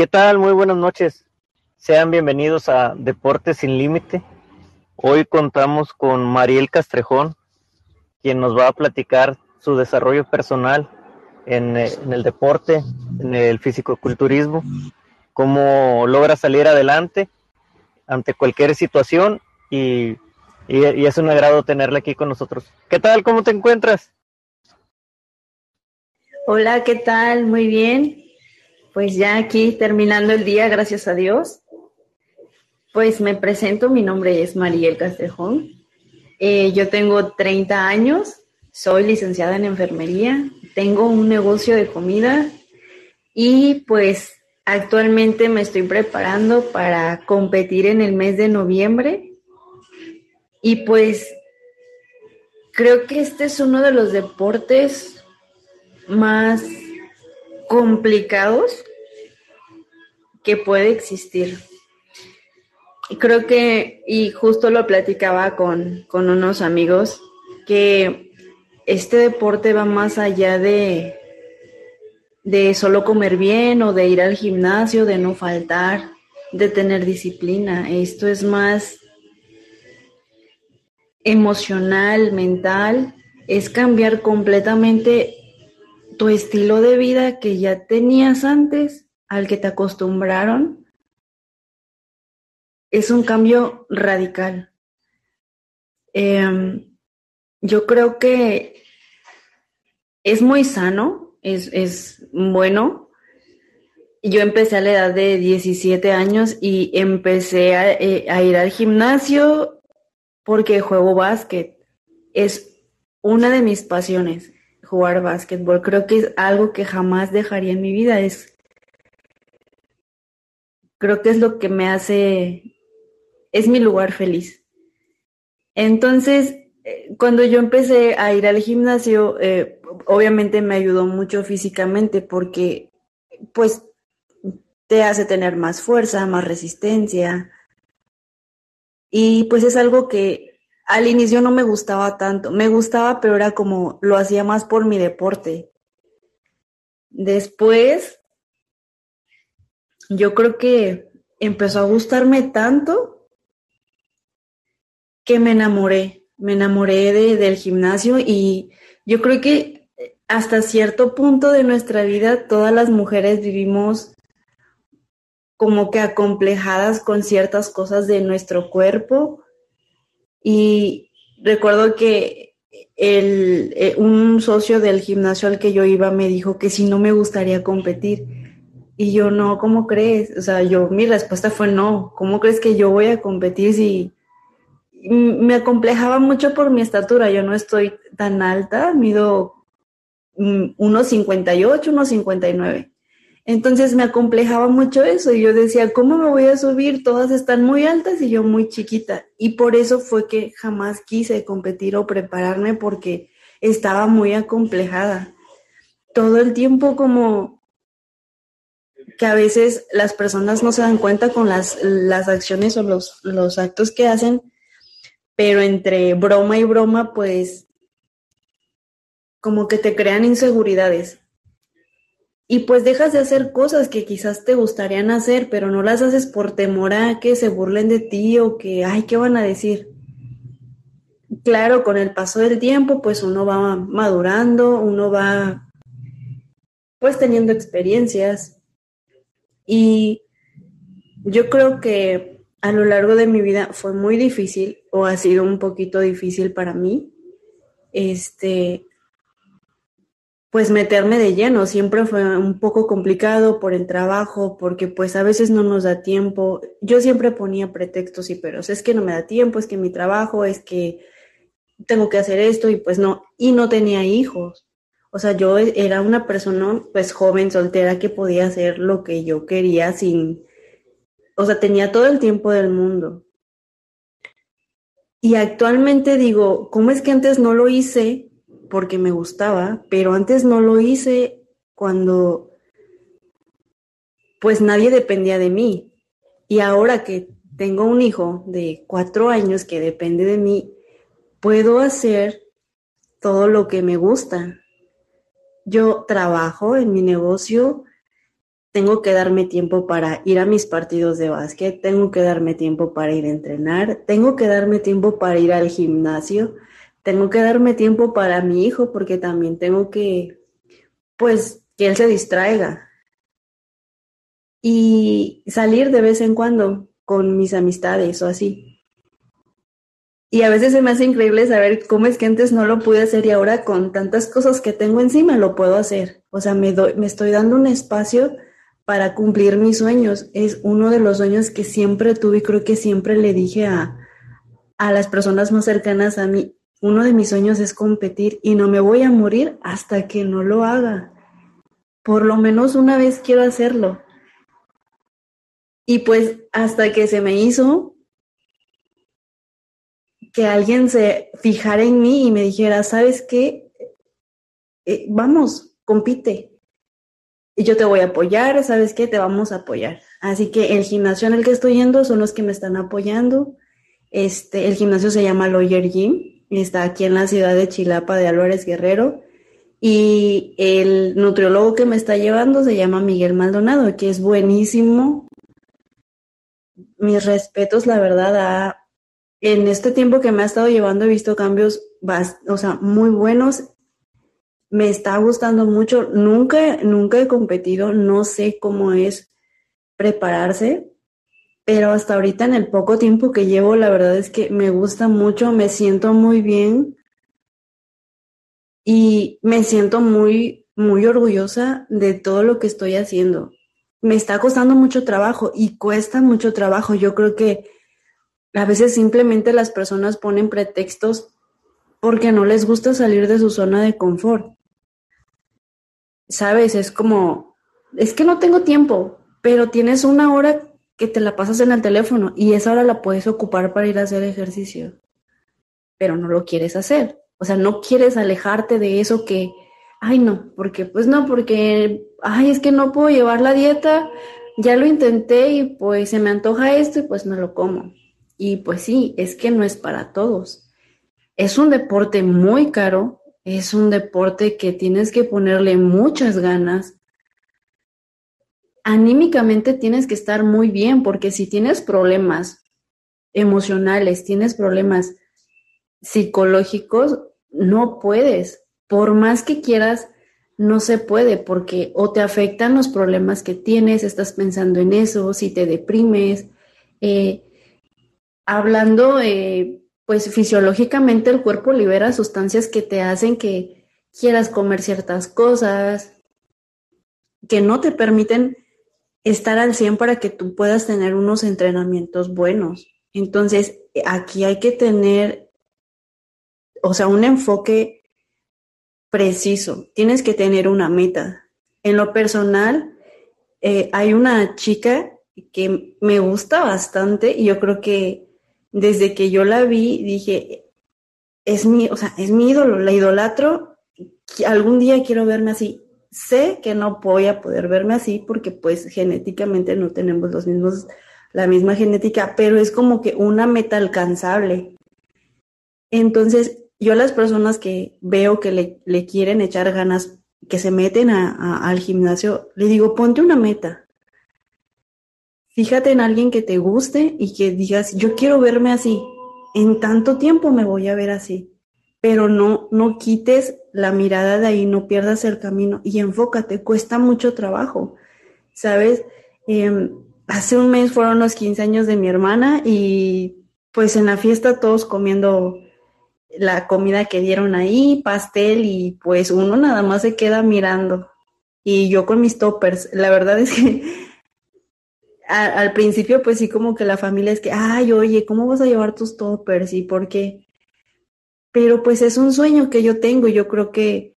¿Qué tal? Muy buenas noches. Sean bienvenidos a Deportes sin Límite. Hoy contamos con Mariel Castrejón, quien nos va a platicar su desarrollo personal en, eh, el deporte, en el fisicoculturismo, cómo logra salir adelante ante cualquier situación y, y es un agrado tenerla aquí con nosotros. ¿Qué tal? ¿Cómo te encuentras? Hola, ¿qué tal? Muy bien. Pues ya aquí terminando el día, gracias a Dios. Pues me presento, mi nombre es Mariel Castrejón. Eh, yo tengo 30 años, soy licenciada en enfermería, tengo un negocio de comida y pues actualmente me estoy preparando para competir en el mes de noviembre. Y pues creo que este es uno de los deportes más complicados que puede existir. Creo que, y justo lo platicaba con, con unos amigos, que este deporte va más allá de, de solo comer bien o de ir al gimnasio, de no faltar, de tener disciplina. Esto es más emocional, mental, es cambiar completamente tu estilo de vida que ya tenías antes al que te acostumbraron. Es un cambio radical. Eh, yo creo que es muy sano, es, es bueno. Yo empecé a la edad de 17 años y empecé a, eh, a ir al gimnasio porque juego básquet. Es una de mis pasiones jugar básquetbol. Creo que es algo que jamás dejaría en mi vida. Es, creo que es lo que me hace, es mi lugar feliz. Entonces, eh, cuando yo empecé a ir al gimnasio, eh, obviamente me ayudó mucho físicamente porque, pues, te hace tener más fuerza, más resistencia. Y pues es algo que al inicio no me gustaba tanto. Me gustaba, pero era como lo hacía más por mi deporte. Después, yo creo que empezó a gustarme tanto que me enamoré. Me enamoré de, del gimnasio y yo creo que hasta cierto punto de nuestra vida todas las mujeres vivimos como que acomplejadas con ciertas cosas de nuestro cuerpo y recuerdo que el, eh, un socio del gimnasio al que yo iba me dijo que si no me gustaría competir. Y yo, no, ¿cómo crees? O sea, yo, mi respuesta fue no. ¿Cómo crees que yo voy a competir si me acomplejaba mucho por mi estatura? Yo no estoy tan alta, mido 1,58, mm, 1,59. Entonces me acomplejaba mucho eso y yo decía, ¿cómo me voy a subir? Todas están muy altas y yo muy chiquita. Y por eso fue que jamás quise competir o prepararme porque estaba muy acomplejada. Todo el tiempo como que a veces las personas no se dan cuenta con las, las acciones o los, los actos que hacen, pero entre broma y broma, pues como que te crean inseguridades y pues dejas de hacer cosas que quizás te gustarían hacer, pero no las haces por temor a que se burlen de ti o que, ay, ¿qué van a decir? Claro, con el paso del tiempo, pues uno va madurando, uno va pues teniendo experiencias. Y yo creo que a lo largo de mi vida fue muy difícil o ha sido un poquito difícil para mí este pues meterme de lleno. Siempre fue un poco complicado por el trabajo, porque pues a veces no nos da tiempo. Yo siempre ponía pretextos y pero es que no me da tiempo, es que mi trabajo, es que tengo que hacer esto y pues no, y no tenía hijos. O sea, yo era una persona pues joven, soltera, que podía hacer lo que yo quería sin, o sea, tenía todo el tiempo del mundo. Y actualmente digo, ¿cómo es que antes no lo hice? Porque me gustaba, pero antes no lo hice cuando pues nadie dependía de mí. Y ahora que tengo un hijo de cuatro años que depende de mí, puedo hacer todo lo que me gusta. Yo trabajo en mi negocio tengo que darme tiempo para ir a mis partidos de básquet, tengo que darme tiempo para ir a entrenar, tengo que darme tiempo para ir al gimnasio, tengo que darme tiempo para mi hijo porque también tengo que, pues, que él se distraiga. Y salir de vez en cuando con mis amistades o así. Y a veces se me hace increíble saber cómo es que antes no lo pude hacer y ahora con tantas cosas que tengo encima lo puedo hacer. O sea, me, doy, me estoy dando un espacio para cumplir mis sueños. Es uno de los sueños que siempre tuve y creo que siempre le dije a, a las personas más cercanas a mí. Uno de mis sueños es competir y no me voy a morir hasta que no lo haga. Por lo menos una vez quiero hacerlo. Y pues hasta que se me hizo que alguien se fijara en mí y me dijera, ¿sabes qué? Eh, vamos, compite. Y yo te voy a apoyar, ¿sabes qué? Te vamos a apoyar. Así que el gimnasio en el que estoy yendo son los que me están apoyando. Este, el gimnasio se llama Lawyer Gym, está aquí en la ciudad de Chilapa de Álvarez Guerrero. Y el nutriólogo que me está llevando se llama Miguel Maldonado, que es buenísimo, mis respetos, la verdad, en este tiempo que me ha estado llevando he visto cambios, o sea, muy buenos. Me está gustando mucho. Nunca, nunca he competido, no sé cómo es prepararse, pero hasta ahorita en el poco tiempo que llevo, la verdad es que me gusta mucho, me siento muy bien y me siento muy, muy orgullosa de todo lo que estoy haciendo me está costando mucho trabajo y cuesta mucho trabajo. Yo creo que a veces simplemente las personas ponen pretextos porque no les gusta salir de su zona de confort. Sabes, es como, es que no tengo tiempo, pero tienes una hora que te la pasas en el teléfono y esa hora la puedes ocupar para ir a hacer ejercicio, pero no lo quieres hacer. O sea, no quieres alejarte de eso que, ay no, porque pues no, porque ay, es que no puedo llevar la dieta, ya lo intenté y pues se me antoja esto y pues me lo como. Y pues sí, es que no es para todos. Es un deporte muy caro, es un deporte que tienes que ponerle muchas ganas. Anímicamente tienes que estar muy bien porque si tienes problemas emocionales, tienes problemas psicológicos, no puedes. Por más que quieras no se puede porque o te afectan los problemas que tienes, estás pensando en eso, si te deprimes. Eh, hablando, eh, pues fisiológicamente el cuerpo libera sustancias que te hacen que quieras comer ciertas cosas, que no te permiten estar al 100 para que tú puedas tener unos entrenamientos buenos. Entonces, aquí hay que tener, o sea, un enfoque preciso, tienes que tener una meta. En lo personal, eh, hay una chica que me gusta bastante y yo creo que desde que yo la vi dije, es mi, o sea, es mi ídolo, la idolatro, algún día quiero verme así. Sé que no voy a poder verme así porque pues genéticamente no tenemos los mismos, la misma genética, pero es como que una meta alcanzable. Entonces, yo las personas que veo que le, quieren echar ganas, que se meten al gimnasio, le digo, ponte una meta. Fíjate en alguien que te guste y que digas, yo quiero verme así. En tanto tiempo me voy a ver así. Pero no, no quites la mirada de ahí, no pierdas el camino y enfócate. Cuesta mucho trabajo. ¿Sabes? Em, hace un mes fueron los 15 años de mi hermana y pues en la fiesta todos comiendo la comida que dieron ahí, pastel y pues uno nada más se queda mirando. Y yo con mis toppers, la verdad es que al principio pues sí como que la familia es que, ay, oye, ¿cómo vas a llevar tus toppers y por qué? Pero pues es un sueño que yo tengo y yo creo que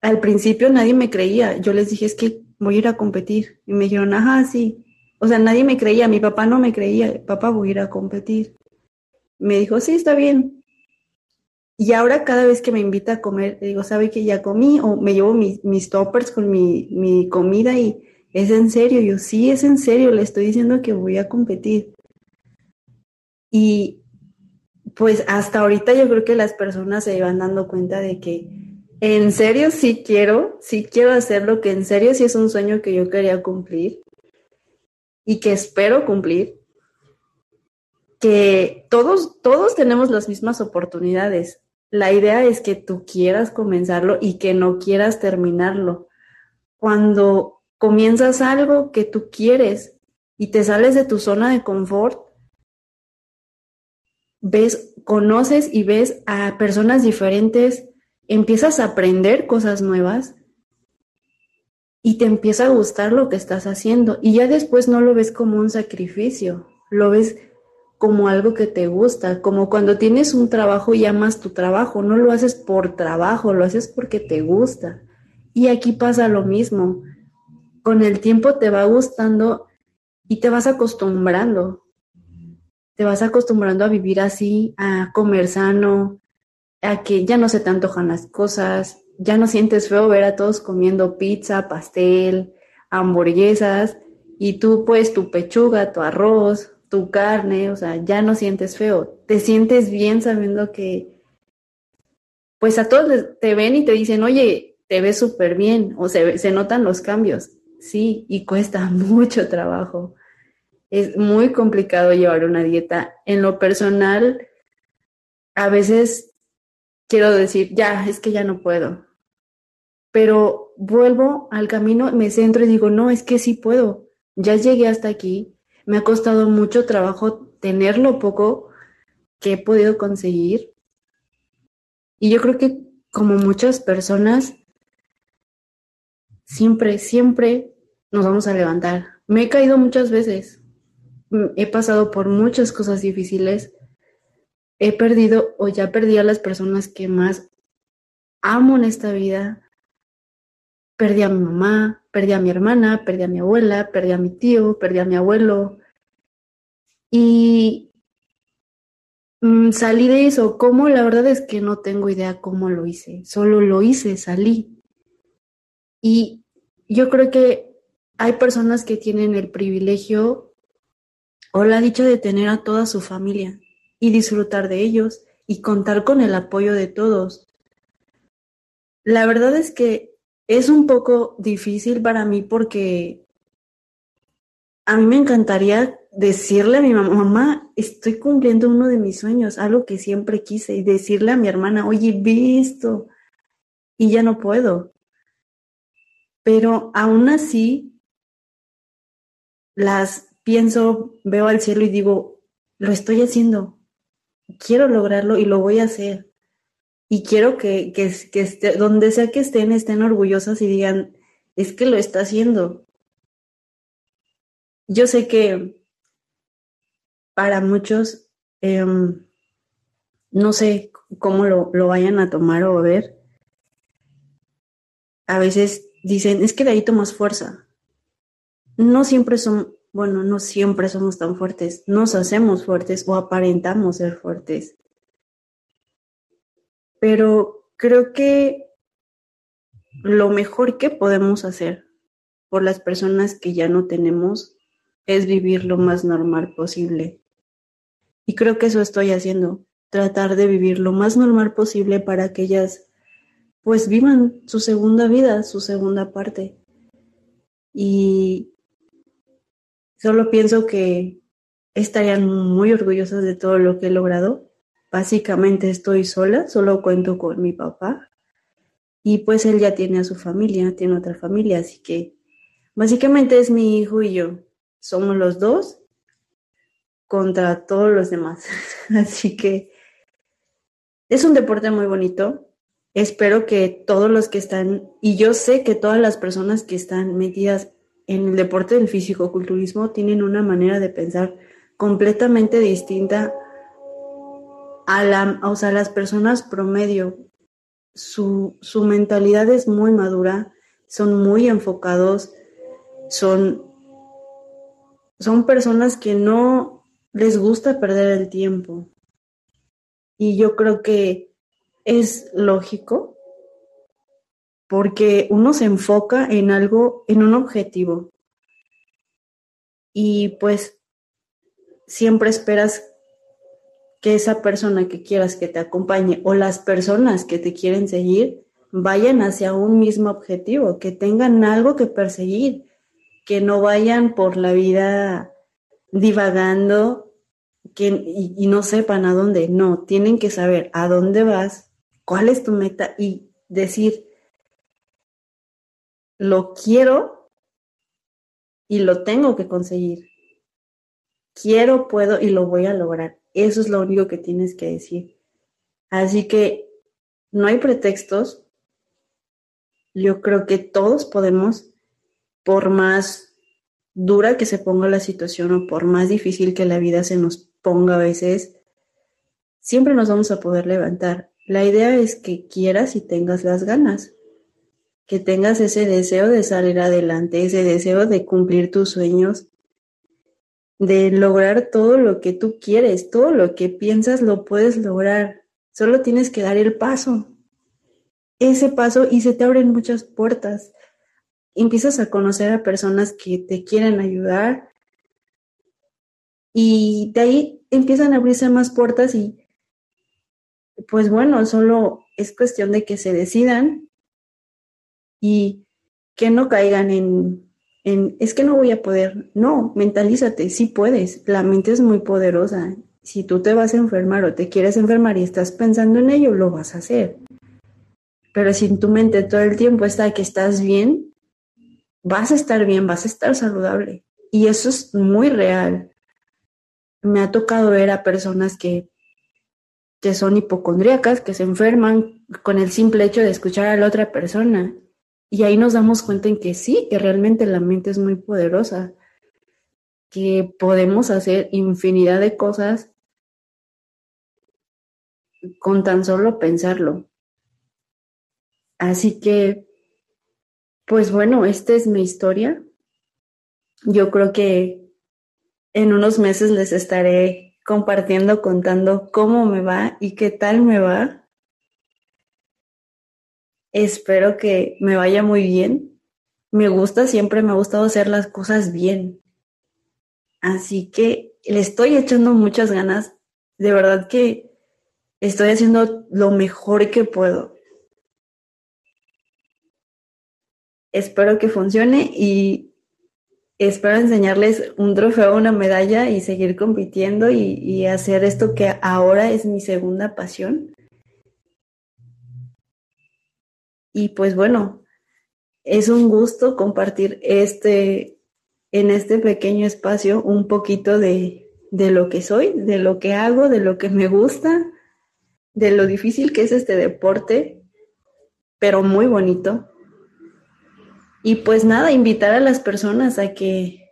al principio nadie me creía. Yo les dije, es que voy a ir a competir. Y me dijeron, ajá, sí. O sea, nadie me creía, mi papá no me creía, papá voy a ir a competir. Me dijo, sí, está bien. Y ahora cada vez que me invita a comer, digo, ¿sabe que ya comí? O me llevo mis, toppers con mi, comida y es en serio. Yo, sí, es en serio, le estoy diciendo que voy a competir. Y pues hasta ahorita yo creo que las personas se van dando cuenta de que en serio sí quiero, sí quiero hacerlo, que en serio sí es un sueño que yo quería cumplir y que espero cumplir, que todos, todos tenemos las mismas oportunidades. La idea es que tú quieras comenzarlo y que no quieras terminarlo. Cuando comienzas algo que tú quieres y te sales de tu zona de confort, ves, conoces y ves a personas diferentes, empiezas a aprender cosas nuevas y te empieza a gustar lo que estás haciendo y ya después no lo ves como un sacrificio, lo ves como algo que te gusta, como cuando tienes un trabajo y amas tu trabajo, no lo haces por trabajo, lo haces porque te gusta. Y aquí pasa lo mismo. Con el tiempo te va gustando y te vas acostumbrando. Te vas acostumbrando a vivir así, a comer sano, a que ya no se te antojan las cosas, ya no sientes feo ver a todos comiendo pizza, pastel, hamburguesas y tú pues tu pechuga, tu arroz, tu carne, o sea, ya no sientes feo, te sientes bien sabiendo que pues a todos te ven y te dicen, oye, te ves súper bien o se, se notan los cambios, sí, y cuesta mucho trabajo. Es muy complicado llevar una dieta. En lo personal, a veces quiero decir, ya, es que ya no puedo pero vuelvo al camino, me centro y digo, no, es que sí puedo, ya llegué hasta aquí, me ha costado mucho trabajo tener lo poco que he podido conseguir. Y yo creo que como muchas personas, siempre, siempre nos vamos a levantar. Me he caído muchas veces, he pasado por muchas cosas difíciles, he perdido o ya perdí a las personas que más amo en esta vida, Perdí a mi mamá, perdí a mi hermana, perdí a mi abuela, perdí a mi tío, perdí a mi abuelo. Y mm, salí de eso. ¿Cómo? La verdad es que no tengo idea cómo lo hice. Solo lo hice, salí. Y yo creo que hay personas que tienen el privilegio o la dicha de tener a toda su familia y disfrutar de ellos y contar con el apoyo de todos. La verdad es que es un poco difícil para mí porque a mí me encantaría decirle a mi mamá, mamá, estoy cumpliendo uno de mis sueños, algo que siempre quise, y decirle a mi hermana, oye, visto, y ya no puedo. Pero aún así, las pienso, veo al cielo y digo, lo estoy haciendo, quiero lograrlo y lo voy a hacer y quiero que, que, esté, donde sea que estén, estén orgullosas y digan, es que lo está haciendo. Yo sé que para muchos, em, no sé cómo lo, lo vayan a tomar o ver, a veces dicen, es que de ahí tomas fuerza. No siempre son, bueno, no siempre somos tan fuertes, nos hacemos fuertes o aparentamos ser fuertes pero creo que lo mejor que podemos hacer por las personas que ya no tenemos es vivir lo más normal posible. Y creo que eso estoy haciendo, tratar de vivir lo más normal posible para que ellas pues vivan su segunda vida, su segunda parte. Y solo pienso que estarían muy orgullosas de todo lo que he logrado Básicamente estoy sola, solo cuento con mi papá y pues él ya tiene a su familia, tiene otra familia, así que básicamente es mi hijo y yo. Somos los dos contra todos los demás. Así que es un deporte muy bonito. Espero que todos los que están, y yo sé que todas las personas que están metidas en el deporte del físico-culturismo tienen una manera de pensar completamente distinta a la, o las personas promedio, su, mentalidad es muy madura, son muy enfocados, son personas que no les gusta perder el tiempo. Y yo creo que es lógico porque uno se enfoca en algo, en un objetivo. Y pues siempre esperas que esa persona que quieras que te acompañe o las personas que te quieren seguir vayan hacia un mismo objetivo, que tengan algo que perseguir, que no vayan por la vida divagando que, y, y no sepan a dónde. No, tienen que saber a dónde vas, cuál es tu meta y decir, lo quiero y lo tengo que conseguir. Quiero, puedo y lo voy a lograr. Eso es lo único que tienes que decir. Así que no hay pretextos. Yo creo que todos podemos, por más dura que se ponga la situación o por más difícil que la vida se nos ponga a veces, siempre nos vamos a poder levantar. La idea es que quieras y tengas las ganas, que tengas ese deseo de salir adelante, ese deseo de cumplir tus sueños, de lograr todo lo que tú quieres, todo lo que piensas lo puedes lograr. Solo tienes que dar el paso. Ese paso y se te abren muchas puertas. Empiezas a conocer a personas que te quieren ayudar y de ahí empiezan a abrirse más puertas y pues bueno, solo es cuestión de que se decidan y que no caigan en, en, es que no voy a poder. No, mentalízate, sí puedes. La mente es muy poderosa. Si tú te vas a enfermar o te quieres enfermar y estás pensando en ello, lo vas a hacer. Pero si en tu mente todo el tiempo está que estás bien, vas a estar bien, vas a estar saludable. Y eso es muy real. Me ha tocado ver a personas que que son hipocondríacas, que se enferman con el simple hecho de escuchar a la otra persona. Y ahí nos damos cuenta en que sí, que realmente la mente es muy poderosa, que podemos hacer infinidad de cosas con tan solo pensarlo. Así que, pues bueno, esta es mi historia. Yo creo que en unos meses les estaré compartiendo, contando cómo me va y qué tal me va. Espero que me vaya muy bien. Me gusta, siempre me ha gustado hacer las cosas bien. Así que le estoy echando muchas ganas. De verdad que estoy haciendo lo mejor que puedo. Espero que funcione y espero enseñarles un trofeo, una medalla y seguir compitiendo y, hacer esto que ahora es mi segunda pasión. Y pues bueno, es un gusto compartir este, en este pequeño espacio un poquito de, de lo que soy, de lo que hago, de lo que me gusta, de lo difícil que es este deporte, pero muy bonito. Y pues nada, invitar a las personas a que,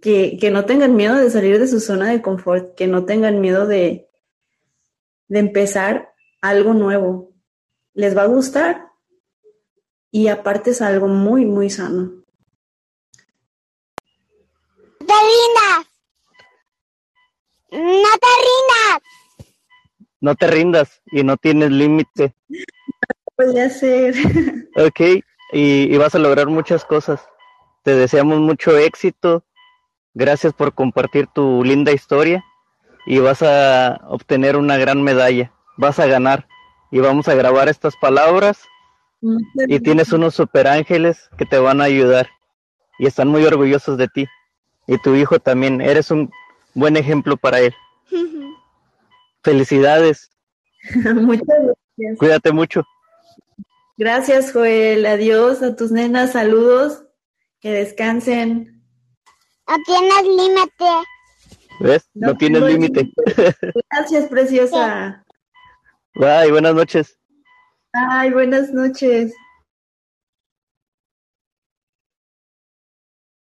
que, que, no tengan miedo de salir de su zona de confort, que no tengan miedo de, de empezar algo nuevo. Les va a gustar y aparte es algo muy, muy sano. No te rindas. No te rindas. No te rindas y no tienes límite. Puede ser. Ok, y, vas a lograr muchas cosas. Te deseamos mucho éxito. Gracias por compartir tu linda historia y vas a obtener una gran medalla. Vas a ganar y vamos a grabar estas palabras y tienes unos super ángeles que te van a ayudar y están muy orgullosos de ti. Y tu hijo también, eres un buen ejemplo para él. Felicidades. Muchas gracias. Cuídate mucho. Gracias, Joel. Adiós a tus nenas. Saludos. Que descansen. No tienes límite. ¿Ves? No, tienes límite. Gracias, preciosa. Bye, buenas noches. Ay, buenas noches.